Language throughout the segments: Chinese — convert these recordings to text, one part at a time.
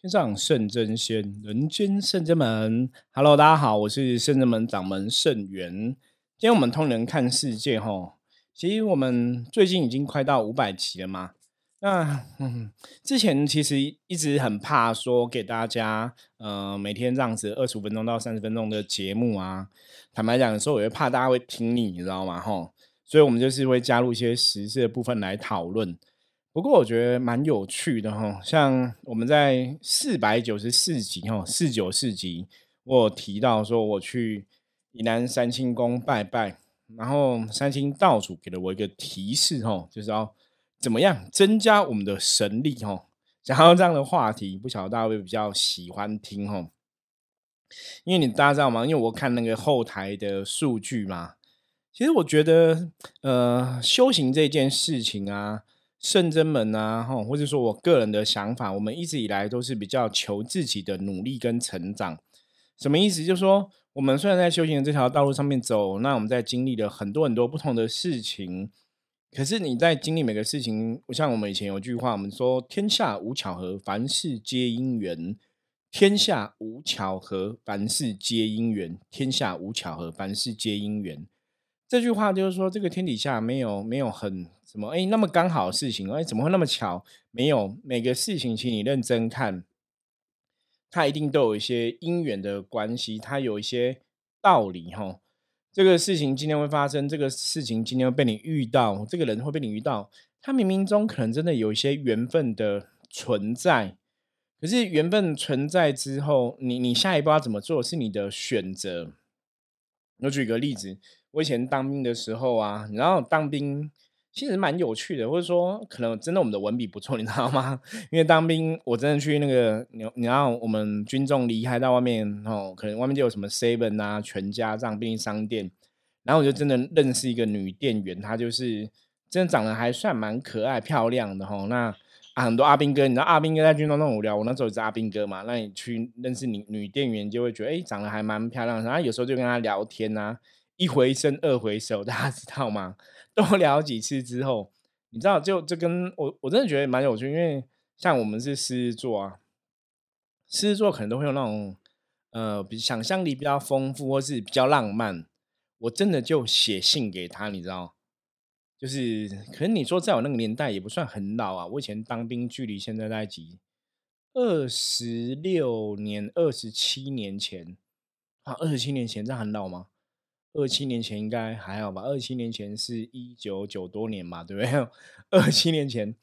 天上圣真仙，人间圣真门。Hello，大家好，我是圣真门掌门圣元。今天我们通人看世界，哈，其实我们最近已经快到五百集了嘛。那嗯，之前其实一直很怕说给大家，呃，每天这样子二十五分钟到三十分钟的节目啊。坦白讲，有时候我会怕大家会听腻，你知道吗？哈，所以我们就是会加入一些实事的部分来讨论。不过我觉得蛮有趣的哈，像我们在四百九十四集哈，四九四集，我有提到说我去宜南三清宫拜拜，然后三清道主给了我一个提示哈，就是要怎么样增加我们的神力哈。讲到这样的话题，不晓得大家会比较喜欢听哈，因为你大家知道吗？因为我看那个后台的数据嘛，其实我觉得呃，修行这件事情啊。圣真门啊，哈，或者说我个人的想法，我们一直以来都是比较求自己的努力跟成长。什么意思？就是说，我们虽然在修行的这条道路上面走，那我们在经历了很多很多不同的事情。可是你在经历每个事情，像我们以前有句话，我们说“天下无巧合，凡事皆因缘”。天下无巧合，凡事皆因缘。天下无巧合，凡事皆因缘。这句话就是说，这个天底下没有没有很什么哎那么刚好的事情，哎怎么会那么巧？没有每个事情，请你认真看，它一定都有一些因缘的关系，它有一些道理哈。这个事情今天会发生，这个事情今天会被你遇到，这个人会被你遇到，他冥冥中可能真的有一些缘分的存在。可是缘分存在之后，你你下一步要怎么做，是你的选择。我举个例子。我以前当兵的时候啊，然后当兵其实蛮有趣的，或者说可能真的我们的文笔不错，你知道吗？因为当兵我真的去那个你你要我们军中离开到外面哦，可能外面就有什么 seven 啊、全家这样便利商店，然后我就真的认识一个女店员，她就是真的长得还算蛮可爱漂亮的哈。那很多阿兵哥，你知道阿兵哥在军中那么无聊，我那时候也是阿兵哥嘛，那你去认识女女店员就会觉得哎长得还蛮漂亮的，然后有时候就跟她聊天啊。一回生二回熟，大家知道吗？多聊几次之后，你知道，就就跟我我真的觉得蛮有趣，因为像我们是狮子座啊，狮子座可能都会有那种呃，比想象力比较丰富，或是比较浪漫。我真的就写信给他，你知道，就是可能你说在我那个年代也不算很老啊。我以前当兵，距离现在在几二十六年、二十七年前啊，二十七年前这很老吗？二七年前应该还好吧？二七年前是一九九多年嘛，对不对？二七年前，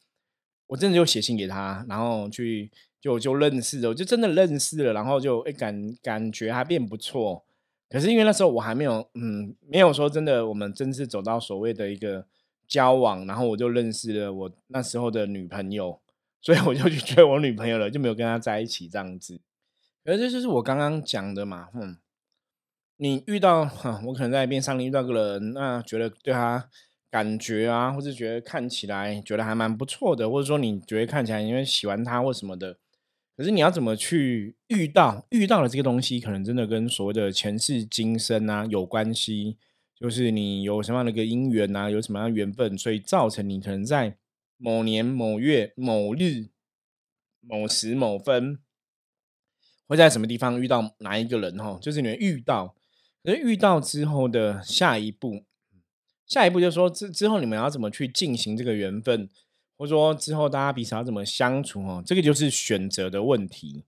我真的就写信给他，然后去就就认识了，我就真的认识了，然后就哎感感觉还变不错。可是因为那时候我还没有嗯，没有说真的，我们真是走到所谓的一个交往，然后我就认识了我那时候的女朋友，所以我就去追我女朋友了，就没有跟她在一起这样子。而这就是我刚刚讲的嘛，嗯。你遇到哈，我可能在边上遇到个人，那觉得对他感觉啊，或者觉得看起来觉得还蛮不错的，或者说你觉得看起来因为喜欢他或什么的，可是你要怎么去遇到遇到了这个东西，可能真的跟所谓的前世今生啊有关系，就是你有什么样的一个姻缘啊，有什么样的缘分，所以造成你可能在某年某月某日某时某分，会在什么地方遇到哪一个人哈，就是你会遇到。而遇到之后的下一步，下一步就是说之之后你们要怎么去进行这个缘分，或者说之后大家彼此要怎么相处哦，这个就是选择的问题。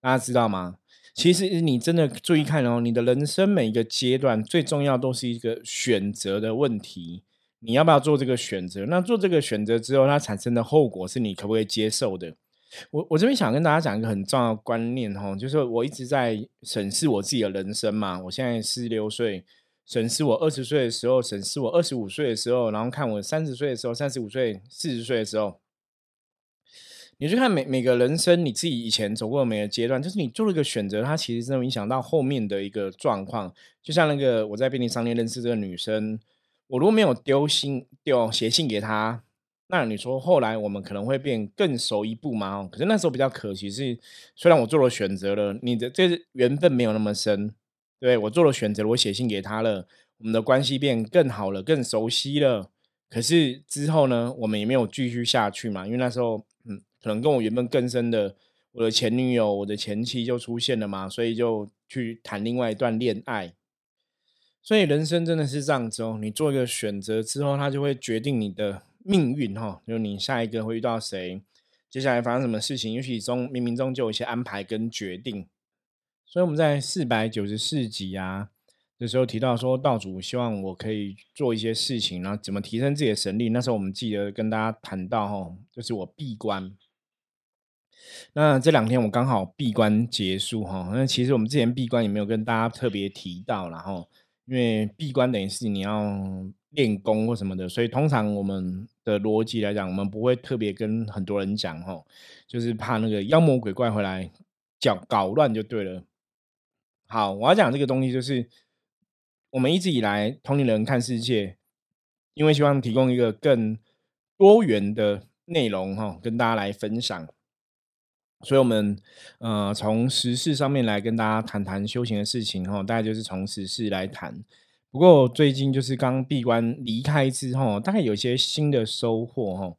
大家知道吗？其实你真的注意看哦，你的人生每一个阶段最重要都是一个选择的问题。你要不要做这个选择？那做这个选择之后，它产生的后果是你可不可以接受的？我我这边想跟大家讲一个很重要的观念哈，就是我一直在审视我自己的人生嘛。我现在四十六岁，审视我二十岁的时候，审视我二十五岁的时候，然后看我三十岁的时候，三十五岁、四十岁的时候，你去看每每个人生你自己以前走过的每个阶段，就是你做了一个选择，它其实真的影响到后面的一个状况。就像那个我在便利商店认识这个女生，我如果没有丢信丢写信给她。那你说后来我们可能会变更熟一步吗？可是那时候比较可惜是，虽然我做了选择了，你的这缘分没有那么深，对我做了选择，我写信给他了，我们的关系变更好了，更熟悉了。可是之后呢，我们也没有继续下去嘛，因为那时候嗯，可能跟我缘分更深的，我的前女友、我的前妻就出现了嘛，所以就去谈另外一段恋爱。所以人生真的是这样子哦，你做一个选择之后，它就会决定你的命运哈，就你下一个会遇到谁，接下来发生什么事情，也许中冥冥中就有一些安排跟决定。所以我们在四百九十四集啊的时候提到说，道主希望我可以做一些事情，然后怎么提升自己的神力。那时候我们记得跟大家谈到哈，就是我闭关。那这两天我刚好闭关结束哈，那其实我们之前闭关也没有跟大家特别提到，然后。因为闭关等于是你要练功或什么的，所以通常我们的逻辑来讲，我们不会特别跟很多人讲吼，就是怕那个妖魔鬼怪回来搅搞乱就对了。好，我要讲这个东西，就是我们一直以来同龄人看世界，因为希望提供一个更多元的内容哈，跟大家来分享。所以，我们呃从时事上面来跟大家谈谈修行的事情哈，大概就是从时事来谈。不过最近就是刚闭关离开之后，大概有些新的收获哈。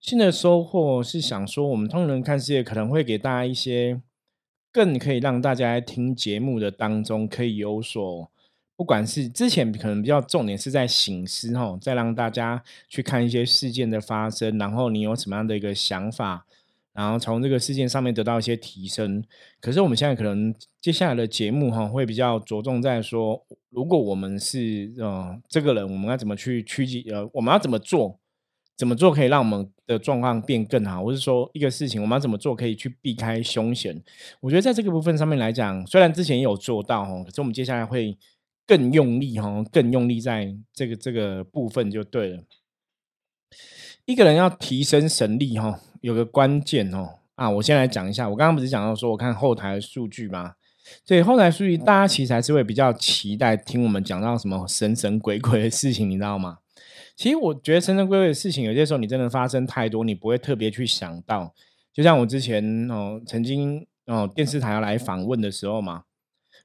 新的收获是想说，我们通人看世界可能会给大家一些更可以让大家在听节目的当中可以有所，不管是之前可能比较重点是在醒思哈，再让大家去看一些事件的发生，然后你有什么样的一个想法。然后从这个事件上面得到一些提升，可是我们现在可能接下来的节目哈，会比较着重在说，如果我们是呃这个人，我们要怎么去趋吉呃，我们要怎么做，怎么做可以让我们的状况变更好，或是说一个事情我们要怎么做可以去避开凶险？我觉得在这个部分上面来讲，虽然之前也有做到哈，可是我们接下来会更用力哈，更用力在这个这个部分就对了。一个人要提升神力哈。有个关键哦啊，我先来讲一下。我刚刚不是讲到说，我看后台数据吗？所以后台数据，大家其实还是会比较期待听我们讲到什么神神鬼鬼的事情，你知道吗？其实我觉得神神鬼鬼的事情，有些时候你真的发生太多，你不会特别去想到。就像我之前哦，曾经哦，电视台要来访问的时候嘛，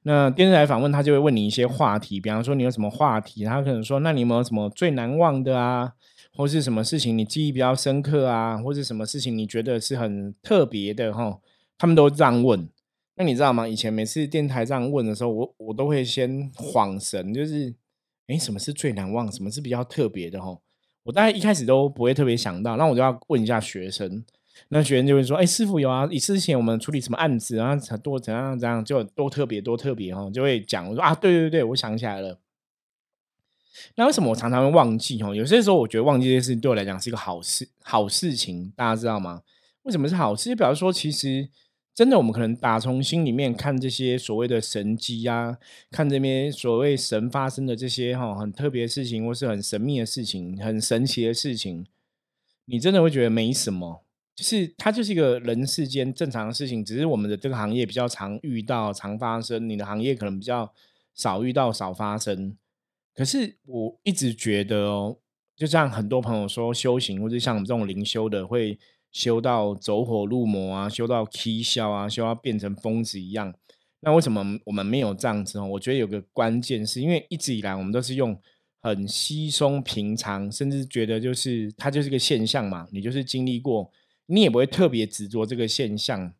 那电视台访问他就会问你一些话题，比方说你有什么话题，他可能说，那你有没有什么最难忘的啊？或是什么事情你记忆比较深刻啊，或是什么事情你觉得是很特别的哈，他们都这样问。那你知道吗？以前每次电台这样问的时候，我我都会先恍神，就是哎，什么是最难忘？什么是比较特别的哈？我大概一开始都不会特别想到，那我就要问一下学生。那学生就会说：“哎，师傅有啊，你之前我们处理什么案子啊？多怎样怎样，就多特别多特别哈，就会讲。”我说：“啊，对对对，我想起来了。”那为什么我常常会忘记？哦，有些时候我觉得忘记这件事情对我来讲是一个好事，好事情，大家知道吗？为什么是好事？就表示说，其实真的，我们可能打从心里面看这些所谓的神迹啊，看这边所谓神发生的这些哈很特别的事情，或是很神秘的事情、很神奇的事情，你真的会觉得没什么，就是它就是一个人世间正常的事情，只是我们的这个行业比较常遇到、常发生，你的行业可能比较少遇到、少发生。可是我一直觉得哦，就像很多朋友说修行，或者像我们这种灵修的，会修到走火入魔啊，修到啼笑啊，修到变成疯子一样。那为什么我们没有这样子？我觉得有个关键是因为一直以来我们都是用很稀松平常，甚至觉得就是它就是个现象嘛，你就是经历过，你也不会特别执着这个现象，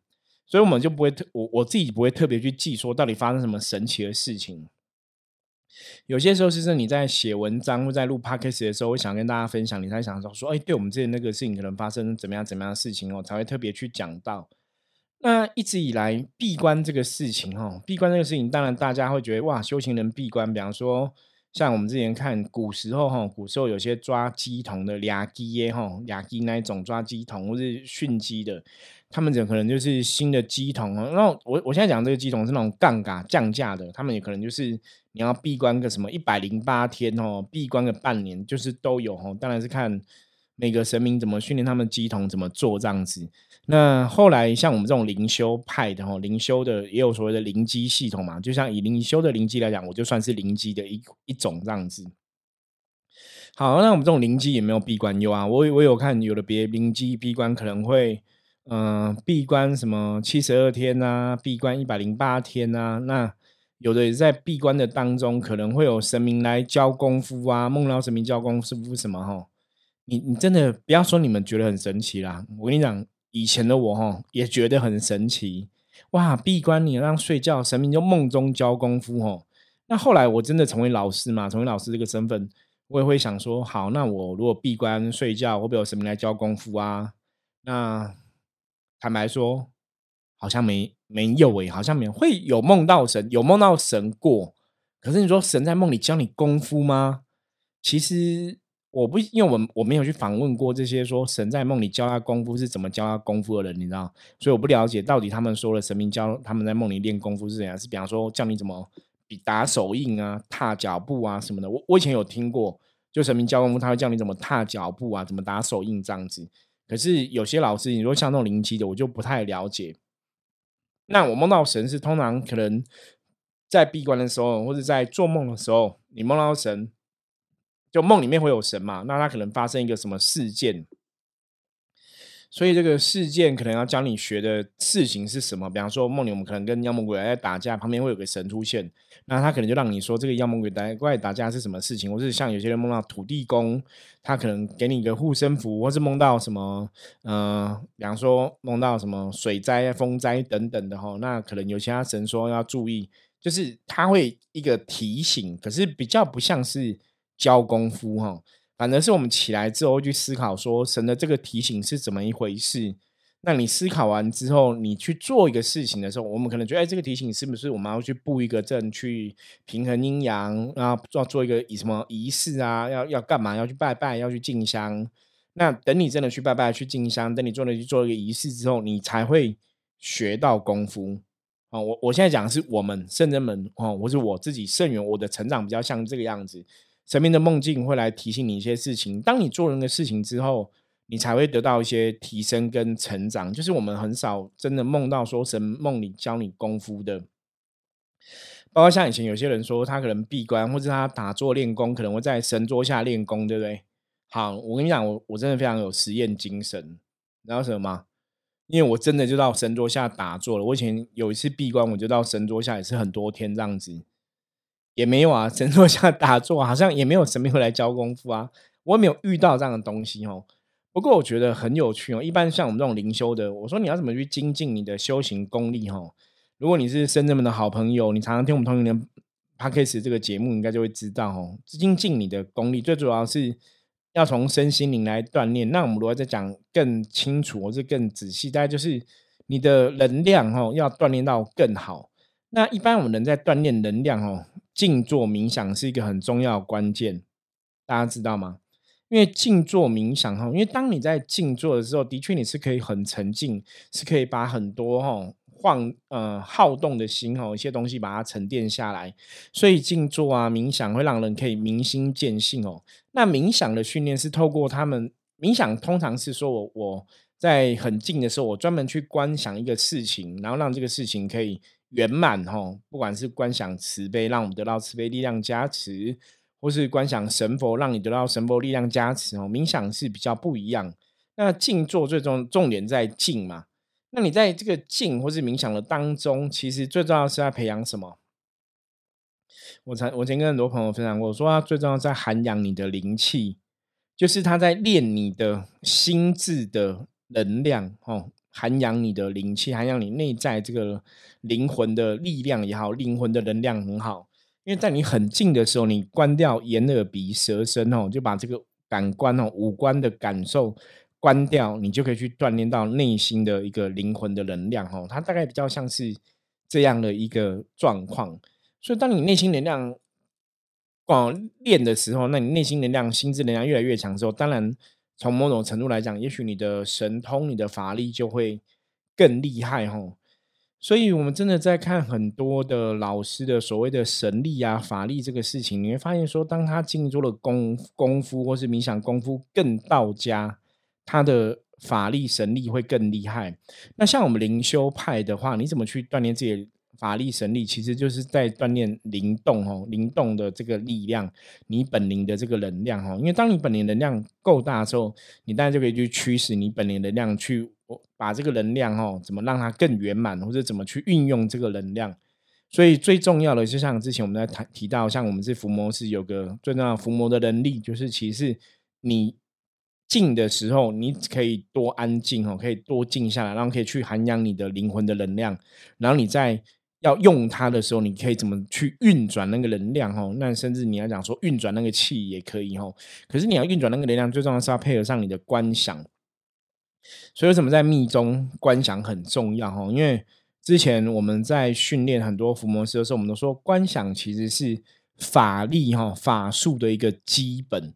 所以我们就不会特我我自己不会特别去记说到底发生什么神奇的事情。有些时候是你在写文章或在录 podcast 的时候，我想跟大家分享，你才想说说，哎，对我们之前那个事情可能发生怎么样怎么样的事情哦，才会特别去讲到。那一直以来闭关这个事情哦，闭关这个事情，当然大家会觉得哇，修行人闭关，比方说像我们之前看古时候哈，古时候有些抓鸡童的俩鸡耶哈，俩鸡那一种抓鸡童或是训鸡的。他们可能就是新的机桶哦，那我我现在讲这个机桶是那种杠杆降价的，他们也可能就是你要闭关个什么一百零八天哦，闭关个半年，就是都有哦。当然是看每个神明怎么训练他们机桶怎么做这样子。那后来像我们这种灵修派的哦，灵修的也有所谓的灵机系统嘛，就像以灵修的灵机来讲，我就算是灵机的一一种这样子。好，那我们这种灵机也没有闭关有啊，我我有看有的别灵机闭关可能会。嗯，闭关什么七十二天呐？闭关一百零八天呐？那有的在闭关的当中，可能会有神明来教功夫啊，梦到神明教功夫什么哈？你你真的不要说你们觉得很神奇啦！我跟你讲，以前的我哈也觉得很神奇，哇！闭关你让睡觉，神明就梦中教功夫哦。那后来我真的成为老师嘛，成为老师这个身份，我也会想说，好，那我如果闭关睡觉，会不会有神明来教功夫啊？那坦白说，好像没没有诶，好像没有会有梦到神，有梦到神过。可是你说神在梦里教你功夫吗？其实我不，因为我我没有去访问过这些说神在梦里教他功夫是怎么教他功夫的人，你知道，所以我不了解到底他们说了神明教他们在梦里练功夫是怎样，是比方说教你怎么比打手印啊、踏脚步啊什么的。我我以前有听过，就神明教功夫，他会教你怎么踏脚步啊、怎么打手印这样子。可是有些老师，你说像那种灵机的，我就不太了解。那我梦到神是通常可能。在闭关的时候，或者在做梦的时候，你梦到神，就梦里面会有神嘛？那他可能发生一个什么事件？所以这个事件可能要教你学的事情是什么？比方说梦里我们可能跟妖魔鬼怪在打架，旁边会有个神出现，那他可能就让你说这个妖魔鬼怪打架是什么事情？或是像有些人梦到土地公，他可能给你一个护身符，或是梦到什么？呃，比方说梦到什么水灾、风灾等等的哈，那可能有其他神说要注意。就是他会一个提醒，可是比较不像是教功夫哈，反而是我们起来之后去思考说神的这个提醒是怎么一回事。那你思考完之后，你去做一个事情的时候，我们可能觉得，哎，这个提醒是不是我们要去布一个阵，去平衡阴阳，然后做做一个以什么仪式啊？要要干嘛？要去拜拜，要去进香。那等你真的去拜拜、去进香，等你做了去做一个仪式之后，你才会学到功夫。哦，我我现在讲的是我们圣人们哦，我是我自己圣人，我的成长比较像这个样子。神明的梦境会来提醒你一些事情，当你做了个事情之后，你才会得到一些提升跟成长。就是我们很少真的梦到说神梦里教你功夫的，包括像以前有些人说他可能闭关或者他打坐练功，可能会在神桌下练功，对不对？好，我跟你讲，我我真的非常有实验精神，知道什么吗？因为我真的就到神桌下打坐了。我以前有一次闭关，我就到神桌下也是很多天这样子，也没有啊。神桌下 打坐好像也没有神明会来教功夫啊，我也没有遇到这样的东西哦。不过我觉得很有趣哦。一般像我们这种灵修的，我说你要怎么去精进你的修行功力哈？如果你是深圳们的好朋友，你常常听我们同龄人 p a d k a s 这个节目，应该就会知道哦。精进你的功力，最主要是。要从身心灵来锻炼，那我们如果再讲更清楚或者更仔细，大概就是你的能量哦，要锻炼到更好。那一般我们人在锻炼能量哦，静坐冥想是一个很重要的关键，大家知道吗？因为静坐冥想哈，因为当你在静坐的时候，的确你是可以很沉静，是可以把很多哈。晃呃好动的心哦，一些东西把它沉淀下来，所以静坐啊冥想会让人可以明心见性哦。那冥想的训练是透过他们冥想，通常是说我我在很静的时候，我专门去观想一个事情，然后让这个事情可以圆满哦。不管是观想慈悲，让我们得到慈悲力量加持，或是观想神佛，让你得到神佛力量加持哦。冥想是比较不一样。那静坐最终重点在静嘛。那你在这个静或是冥想的当中，其实最重要是在培养什么？我曾我曾跟很多朋友分享过，说他最重要在涵养你的灵气，就是他在练你的心智的能量哦，涵养你的灵气，涵养你内在这个灵魂的力量也好，灵魂的能量很好。因为在你很静的时候，你关掉眼、耳、鼻、舌、身哦，就把这个感官哦，五官的感受。关掉，你就可以去锻炼到内心的一个灵魂的能量哦。它大概比较像是这样的一个状况。所以，当你内心能量广练的时候，那你内心能量、心智能量越来越强之后，当然从某种程度来讲，也许你的神通、你的法力就会更厉害哦。所以，我们真的在看很多的老师的所谓的神力啊、法力这个事情，你会发现说，当他进入了功功夫或是冥想功夫更到家。他的法力神力会更厉害。那像我们灵修派的话，你怎么去锻炼自己法力神力？其实就是在锻炼灵动哦，灵动的这个力量，你本灵的这个能量哦。因为当你本灵能量够大的时候，你当然就可以去驱使你本灵能量去把这个能量哦，怎么让它更圆满，或者怎么去运用这个能量。所以最重要的，就像之前我们在谈提到，像我们是伏魔是有个最重要伏魔的能力，就是其实你。静的时候，你可以多安静哦，可以多静下来，然后可以去涵养你的灵魂的能量。然后你在要用它的时候，你可以怎么去运转那个能量哦？那甚至你要讲说运转那个气也可以哦。可是你要运转那个能量，最重要是要配合上你的观想。所以为什么在密宗观想很重要哦？因为之前我们在训练很多伏魔师的时候，我们都说观想其实是法力哈法术的一个基本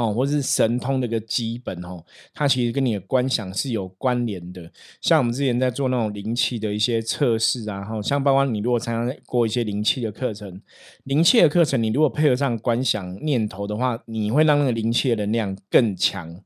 哦，或是神通的一个基本哦。它其实跟你的观想是有关联的。像我们之前在做那种灵气的一些测试啊，哈，像包括你如果参加过一些灵气的课程，灵气的课程，你如果配合上观想念头的话，你会让那个灵气的能量更强。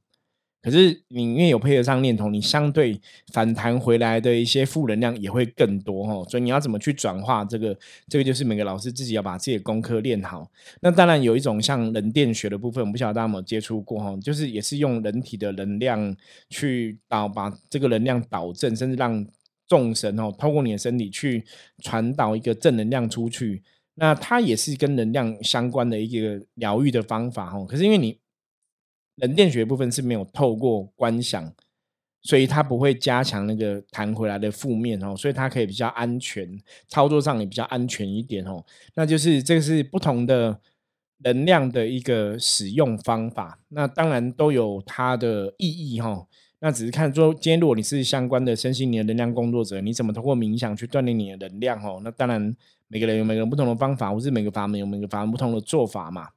可是你因为有配合上念头，你相对反弹回来的一些负能量也会更多哈，所以你要怎么去转化这个？这个就是每个老师自己要把自己的功课练好。那当然有一种像人电学的部分，我不晓得大家有没有接触过哈，就是也是用人体的能量去导把这个能量导正，甚至让众神哦透过你的身体去传导一个正能量出去。那它也是跟能量相关的一个疗愈的方法哈。可是因为你。冷电学部分是没有透过观想，所以它不会加强那个弹回来的负面哦，所以它可以比较安全，操作上也比较安全一点哦。那就是这个是不同的能量的一个使用方法，那当然都有它的意义哈。那只是看说，今天如果你是相关的身心灵的能量工作者，你怎么通过冥想去锻炼你的能量哦？那当然每个人有每个人不同的方法，或是每个法门有每个法门不同的做法嘛。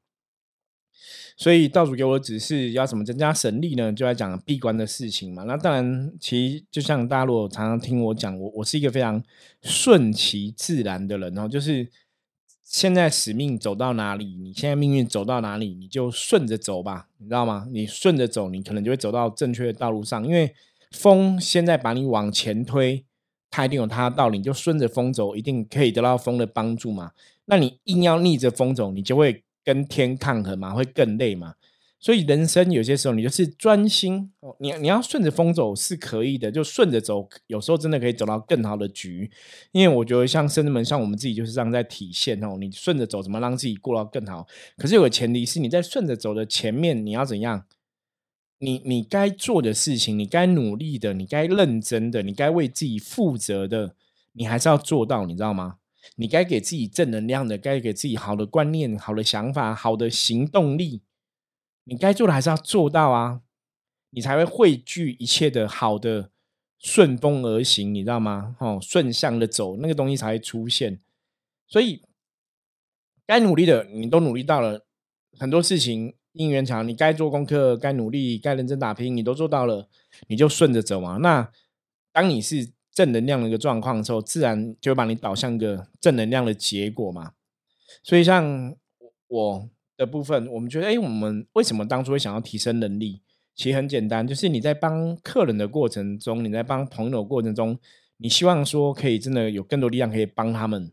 所以道主给我指示要怎么增加神力呢？就在讲闭关的事情嘛。那当然，其实就像大家如果常常听我讲，我我是一个非常顺其自然的人哦。就是现在使命走到哪里，你现在命运走到哪里，你就顺着走吧，你知道吗？你顺着走，你可能就会走到正确的道路上。因为风现在把你往前推，它一定有它的道理，你就顺着风走，一定可以得到风的帮助嘛。那你硬要逆着风走，你就会。跟天抗衡嘛，会更累嘛，所以人生有些时候你就是专心哦，你你要顺着风走是可以的，就顺着走，有时候真的可以走到更好的局。因为我觉得像生子们，像我们自己就是这样在体现哦，你顺着走，怎么让自己过到更好？可是有个前提是你在顺着走的前面，你要怎样？你你该做的事情，你该努力的，你该认真的，你该为自己负责的，你还是要做到，你知道吗？你该给自己正能量的，该给自己好的观念、好的想法、好的行动力，你该做的还是要做到啊，你才会汇聚一切的好的顺风而行，你知道吗？哦，顺向的走，那个东西才会出现。所以该努力的你都努力到了，很多事情应援场，你该做功课、该努力、该认真打拼，你都做到了，你就顺着走嘛。那当你是。正能量的一个状况的时候，自然就会把你导向一个正能量的结果嘛。所以像我的部分，我们觉得，哎，我们为什么当初会想要提升能力？其实很简单，就是你在帮客人的过程中，你在帮朋友过程中，你希望说可以真的有更多力量可以帮他们。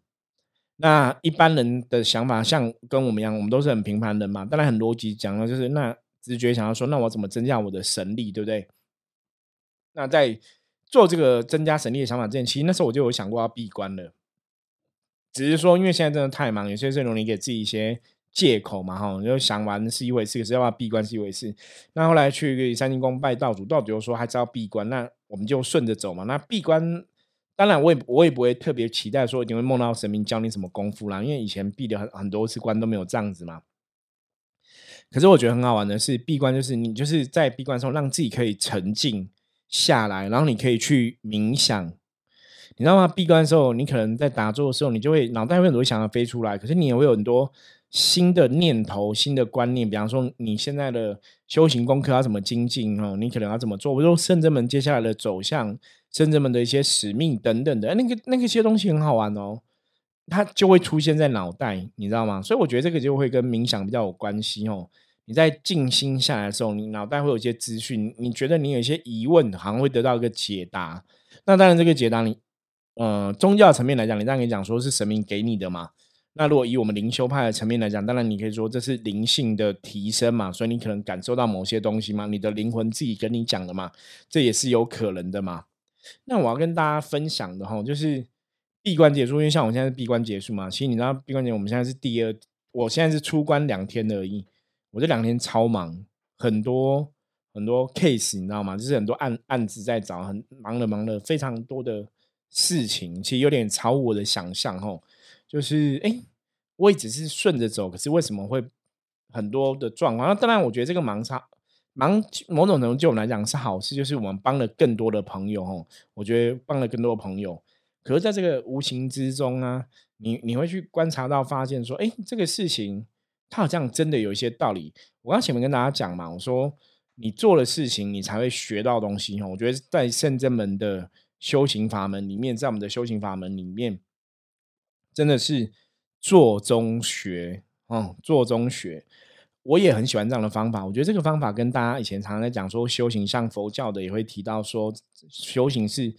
那一般人的想法，像跟我们一样，我们都是很平凡人嘛。当然很逻辑讲了，就是那直觉想要说，那我怎么增加我的神力，对不对？那在做这个增加神力的想法之前，其实那时候我就有想过要闭关了，只是说因为现在真的太忙，有些时候容易给自己一些借口嘛，哈，就想玩是一回事，可是要不要闭关是一回事。那后来去三清宫拜道主，道主又说还是要闭关，那我们就顺着走嘛。那闭关，当然我也我也不会特别期待说一定会梦到神明教你什么功夫啦，因为以前闭的很很多次关都没有这样子嘛。可是我觉得很好玩的是闭关，就是你就是在闭关的时候让自己可以沉静。下来，然后你可以去冥想，你知道吗？闭关的时候，你可能在打坐的时候，你就会脑袋会很多想要飞出来，可是你也会有很多新的念头、新的观念。比方说，你现在的修行功课要怎么精进哦？你可能要怎么做？比如说圣者们接下来的走向，圣者们的一些使命等等的，那个那个些东西很好玩哦，它就会出现在脑袋，你知道吗？所以我觉得这个就会跟冥想比较有关系哦。你在静心下来的时候，你脑袋会有一些资讯，你觉得你有一些疑问，好像会得到一个解答。那当然，这个解答你，呃，宗教层面来讲，你当然可以讲说是神明给你的嘛。那如果以我们灵修派的层面来讲，当然你可以说这是灵性的提升嘛，所以你可能感受到某些东西嘛，你的灵魂自己跟你讲的嘛，这也是有可能的嘛。那我要跟大家分享的哈，就是闭关结束，因为像我现在是闭关结束嘛，其实你知道闭关结束，我们现在是第二，我现在是出关两天而已。我这两天超忙，很多很多 case，你知道吗？就是很多案案子在找，很忙了忙了非常多的事情，其实有点超我的想象哦。就是哎，我也只是顺着走，可是为什么会很多的状况？那当然，我觉得这个忙差忙某种程度对我们来讲是好事，就是我们帮了更多的朋友哦。我觉得帮了更多的朋友，可是在这个无形之中啊，你你会去观察到，发现说，哎，这个事情他好像真的有一些道理。我刚前面跟大家讲嘛，我说你做了事情，你才会学到东西。我觉得在圣真门的修行法门里面，在我们的修行法门里面。真的是做中学，嗯，做中学，我也很喜欢这样的方法。我觉得这个方法跟大家以前常常在讲说修行，像佛教的也会提到说修行是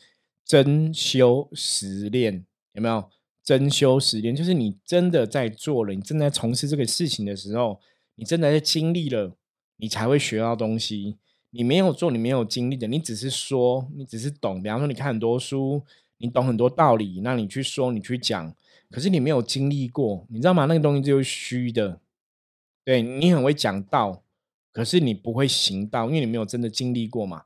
真修实练，有没有？真修实练就是你真的在做了，你正在从事这个事情的时候，你真的在经历了，你才会学到东西。你没有做，你没有经历的，你只是说，你只是懂。比方说，你看很多书，你懂很多道理，那你去说，你去讲。可是你没有经历过，你知道吗？那个东西就是虚的。对你很会讲道，可是你不会行道，因为你没有真的经历过嘛。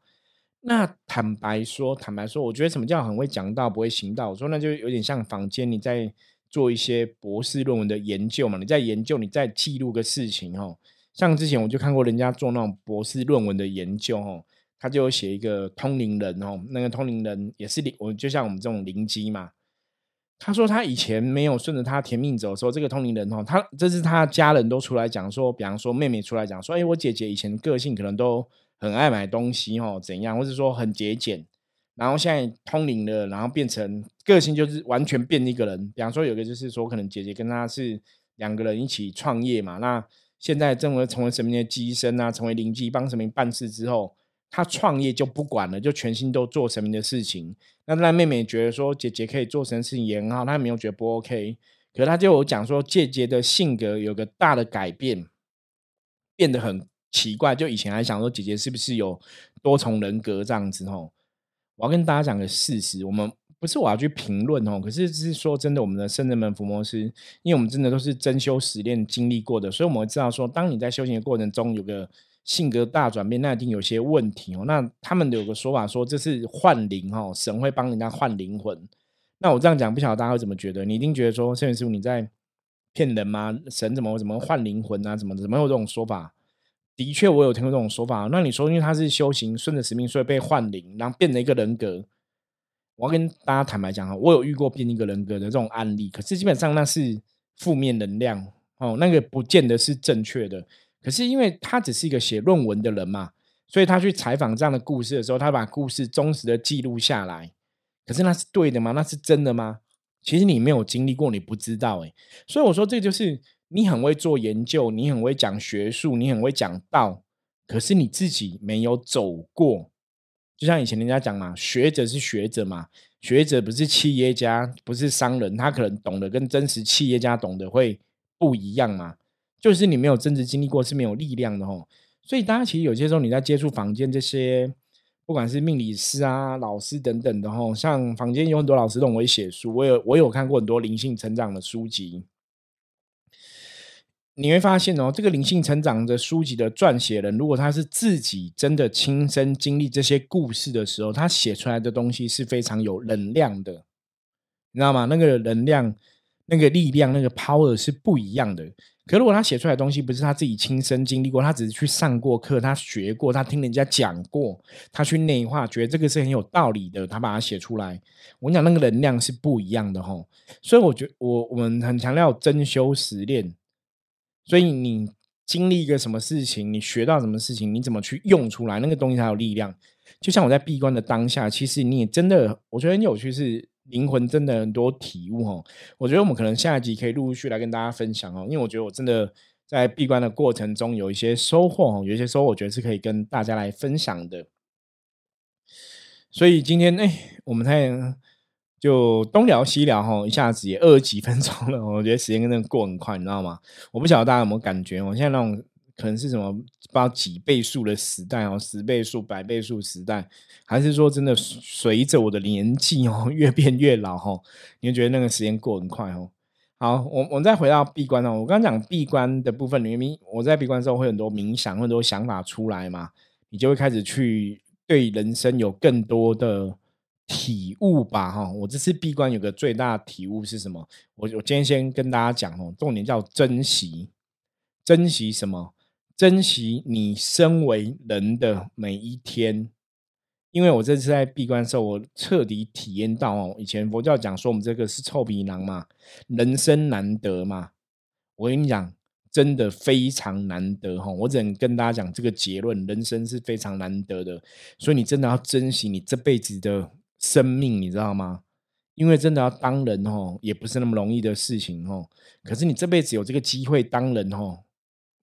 那坦白说，坦白说，我觉得什么叫很会讲道，不会行道？我说那就有点像坊间你在做一些博士论文的研究嘛，你在研究，你在记录个事情哦。像之前我就看过人家做那种博士论文的研究哦，他就写一个通灵人哦，那个通灵人也是灵，我就像我们这种灵机嘛。他说他以前没有顺着他甜命走，说这个通灵人哦，他这是他家人都出来讲说，比方说妹妹出来讲说，哎，我姐姐以前个性可能都很爱买东西哦，怎样，或者说很节俭，然后现在通灵了，然后变成个性就是完全变一个人。比方说有个就是说，可能姐姐跟他是两个人一起创业嘛，那现在正为成为神明的机身啊，成为灵机帮神明办事之后。他创业就不管了，就全心都做神明的事情。那那妹妹觉得说姐姐可以做神事情也很好，她没有觉得不 OK。可是她就有讲说姐姐的性格有个大的改变，变得很奇怪。就以前还想说姐姐是不是有多重人格这样子哦。我要跟大家讲个事实，我们不是我要去评论哦，可是是说真的，我们的圣人门伏魔师，因为我们真的都是真修实练经历过的，所以我们会知道说，当你在修行的过程中有个。性格大转变，那一定有些问题哦。那他们有个说法说这是换灵哦，神会帮人家换灵魂。那我这样讲，不晓得大家会怎么觉得？你一定觉得说，圣元师傅你在骗人吗？神怎么怎么换灵魂啊？怎么怎么有这种说法？的确，我有听过这种说法。那你说，因为他是修行顺着使命，所以被换灵，然后变了一个人格。我要跟大家坦白讲啊，我有遇过变一个人格的这种案例，可是基本上那是负面能量哦，那个不见得是正确的。可是因为他只是一个写论文的人嘛，所以他去采访这样的故事的时候，他把故事忠实的记录下来。可是那是对的吗？那是真的吗？其实你没有经历过，你不知道哎。所以我说，这就是你很会做研究，你很会讲学术，你很会讲道，可是你自己没有走过。就像以前人家讲嘛，学者是学者嘛，学者不是企业家，不是商人，他可能懂得跟真实企业家懂得会不一样嘛。就是你没有真实经历过是没有力量的吼，所以大家其实有些时候你在接触坊间这些，不管是命理师啊、老师等等的吼，像坊间有很多老师都会写书，我有我有看过很多灵性成长的书籍，你会发现哦，这个灵性成长的书籍的撰写人，如果他是自己真的亲身经历这些故事的时候，他写出来的东西是非常有能量的，你知道吗？那个能量、那个力量、那个 power 是不一样的。可如果他写出来的东西不是他自己亲身经历过，他只是去上过课，他学过，他听人家讲过，他去内化，觉得这个是很有道理的，他把它写出来。我跟你讲，那个能量是不一样的吼。所以我觉我我们很强调真修实练。所以你经历一个什么事情，你学到什么事情，你怎么去用出来，那个东西才有力量。就像我在闭关的当下，其实你也真的，我觉得很有趣是。灵魂真的很多体悟哦，我觉得我们可能下一集可以陆陆续来跟大家分享哦，因为我觉得我真的在闭关的过程中有一些收获哦，有一些收获，我觉得是可以跟大家来分享的。所以今天哎，我们太就东聊西聊哈，一下子也二十几分钟了，我觉得时间真的过很快，你知道吗？我不晓得大家有没有感觉，我现在那种。可能是什么不知道几倍数的时代哦，十倍数、百倍数时代，还是说真的随着我的年纪哦越变越老哈？你会觉得那个时间过很快哦。好，我我们再回到闭关哦。我刚刚讲闭关的部分里面，我在闭关之后会很多冥想，很多想法出来嘛。你就会开始去对人生有更多的体悟吧。哈，我这次闭关有个最大的体悟是什么？我我今天先跟大家讲哦，重点叫珍惜，珍惜什么？珍惜你身为人的每一天。因为我这次在闭关的时候，我彻底体验到哦，以前佛教讲说我们这个是臭皮囊嘛，人生难得嘛。我跟你讲，真的非常难得哈。我只能跟大家讲这个结论：人生是非常难得的，所以你真的要珍惜你这辈子的生命，你知道吗？因为真的要当人哦，也不是那么容易的事情哦。可是你这辈子有这个机会当人哦，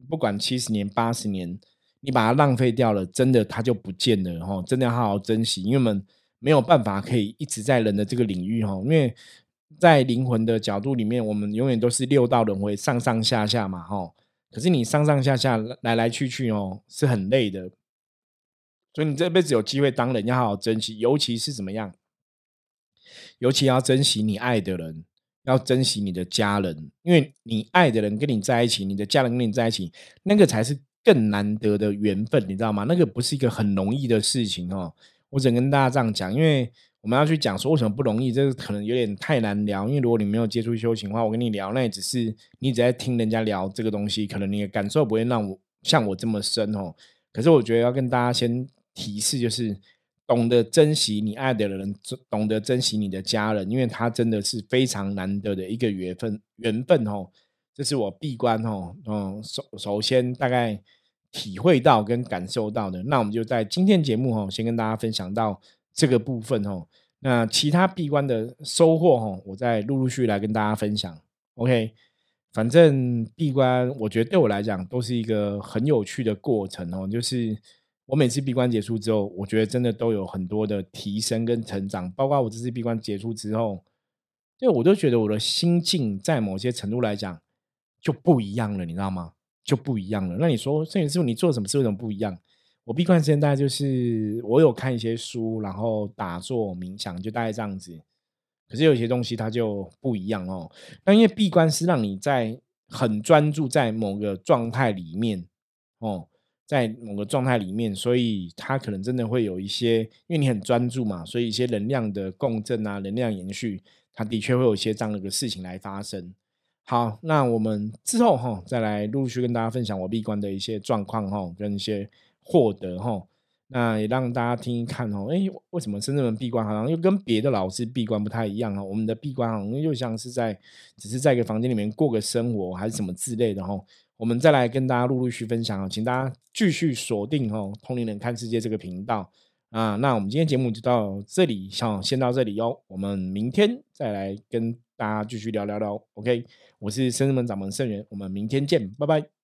不管七十年、八十年。你把它浪费掉了，真的它就不见了哦！真的要好好珍惜，因为我们没有办法可以一直在人的这个领域哦，因为在灵魂的角度里面，我们永远都是六道轮回上上下下嘛哦。可是你上上下下来来去去哦，是很累的。所以你这辈子有机会当人，要好好珍惜，尤其是怎么样？尤其要珍惜你爱的人，要珍惜你的家人，因为你爱的人跟你在一起，你的家人跟你在一起，那个才是。更难得的缘分，你知道吗？那个不是一个很容易的事情哦。我只能跟大家这样讲，因为我们要去讲说为什么不容易，这个可能有点太难聊。因为如果你没有接触修行的话，我跟你聊，那也只是你只在听人家聊这个东西，可能你的感受不会让我像我这么深哦。可是我觉得要跟大家先提示，就是懂得珍惜你爱的人，懂得珍惜你的家人，因为他真的是非常难得的一个缘分，缘分哦。这是我闭关哦，嗯，首首先大概。体会到跟感受到的，那我们就在今天节目哦，先跟大家分享到这个部分哦。那其他闭关的收获哦，我再陆陆续续来跟大家分享。OK，反正闭关，我觉得对我来讲都是一个很有趣的过程哦。就是我每次闭关结束之后，我觉得真的都有很多的提升跟成长。包括我这次闭关结束之后，就我都觉得我的心境在某些程度来讲就不一样了，你知道吗？就不一样了。那你说摄影师傅，你做什么事为什么不一样？我闭关时间大概就是我有看一些书，然后打坐冥想，就大概这样子。可是有些东西它就不一样哦。那因为闭关是让你在很专注在某个状态里面哦，在某个状态里面，所以它可能真的会有一些，因为你很专注嘛，所以一些能量的共振啊，能量延续，它的确会有一些这样的一个事情来发生。好，那我们之后哈，再来陆续跟大家分享我闭关的一些状况哈，跟一些获得哈，那也让大家听一看哦。哎，为什么深圳人闭关好像又跟别的老师闭关不太一样啊？我们的闭关好像又像是在只是在一个房间里面过个生活，还是什么之类的哈。我们再来跟大家陆陆续分享啊，请大家继续锁定哦，通灵人看世界这个频道啊。那我们今天节目就到这里，先先到这里哟。我们明天再来跟大家继续聊聊聊，OK。我是深圳门掌门圣元，我们明天见，拜拜。